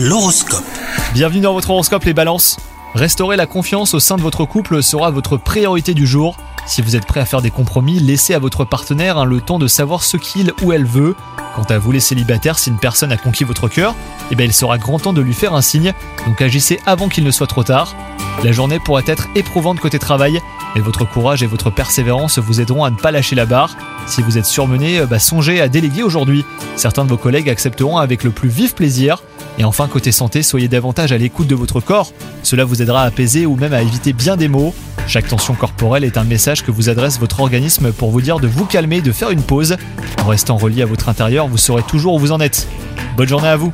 L'horoscope. Bienvenue dans votre horoscope les balances. Restaurer la confiance au sein de votre couple sera votre priorité du jour. Si vous êtes prêt à faire des compromis, laissez à votre partenaire hein, le temps de savoir ce qu'il ou elle veut. Quant à vous les célibataires, si une personne a conquis votre cœur, eh bien il sera grand temps de lui faire un signe, donc agissez avant qu'il ne soit trop tard. La journée pourrait être éprouvante côté travail, mais votre courage et votre persévérance vous aideront à ne pas lâcher la barre. Si vous êtes surmené, bah, songez à déléguer aujourd'hui. Certains de vos collègues accepteront avec le plus vif plaisir. Et enfin, côté santé, soyez davantage à l'écoute de votre corps. Cela vous aidera à apaiser ou même à éviter bien des maux. Chaque tension corporelle est un message que vous adresse votre organisme pour vous dire de vous calmer, de faire une pause. En restant relié à votre intérieur, vous saurez toujours où vous en êtes. Bonne journée à vous